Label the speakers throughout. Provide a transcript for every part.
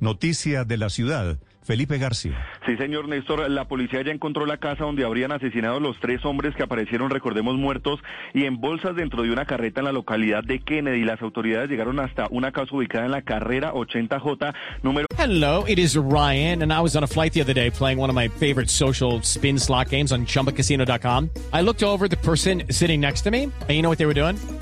Speaker 1: Noticias de la ciudad. Felipe García.
Speaker 2: Sí, señor Néstor, la policía ya encontró la casa donde habrían asesinado los tres hombres que aparecieron, recordemos, muertos y en bolsas dentro de una carreta en la localidad de Kennedy. Las autoridades llegaron hasta una casa ubicada en la carrera 80J, número...
Speaker 3: Hello, it is Ryan, and I was on a flight the other day playing one of my favorite social spin slot games on ChumbaCasino.com. I looked over the person sitting next to me, and you know what they were doing?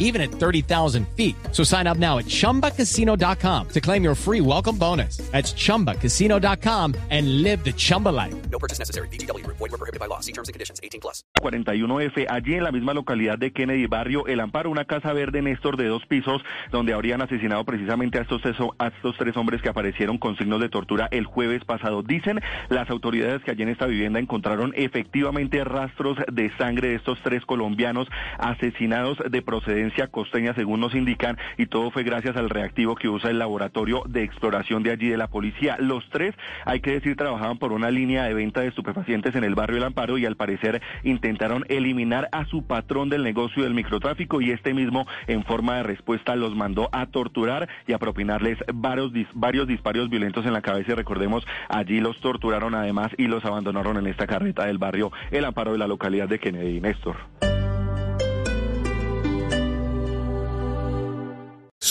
Speaker 3: even at 30,000 feet. So sign up now at ChumbaCasino.com to claim your free welcome bonus. That's ChumbaCasino.com and live the Chumba life.
Speaker 4: No purchase necessary. BGW. Void were prohibited by law. See terms and conditions. 18 plus.
Speaker 2: 41F, allí en la misma localidad de Kennedy, barrio El Amparo, una casa verde Néstor de dos pisos, donde habrían asesinado precisamente a estos, a estos tres hombres que aparecieron con signos de tortura el jueves pasado. Dicen las autoridades que allí en esta vivienda encontraron efectivamente rastros de sangre de estos tres colombianos asesinados de procedencia costeña, según nos indican, y todo fue gracias al reactivo que usa el laboratorio de exploración de allí de la policía. Los tres, hay que decir, trabajaban por una línea de venta de estupefacientes en el barrio El Amparo y al parecer intentaron eliminar a su patrón del negocio del microtráfico y este mismo, en forma de respuesta, los mandó a torturar y a propinarles varios, varios disparos violentos en la cabeza. Y recordemos, allí los torturaron además y los abandonaron en esta carreta del barrio El Amparo de la localidad de Kennedy. Néstor.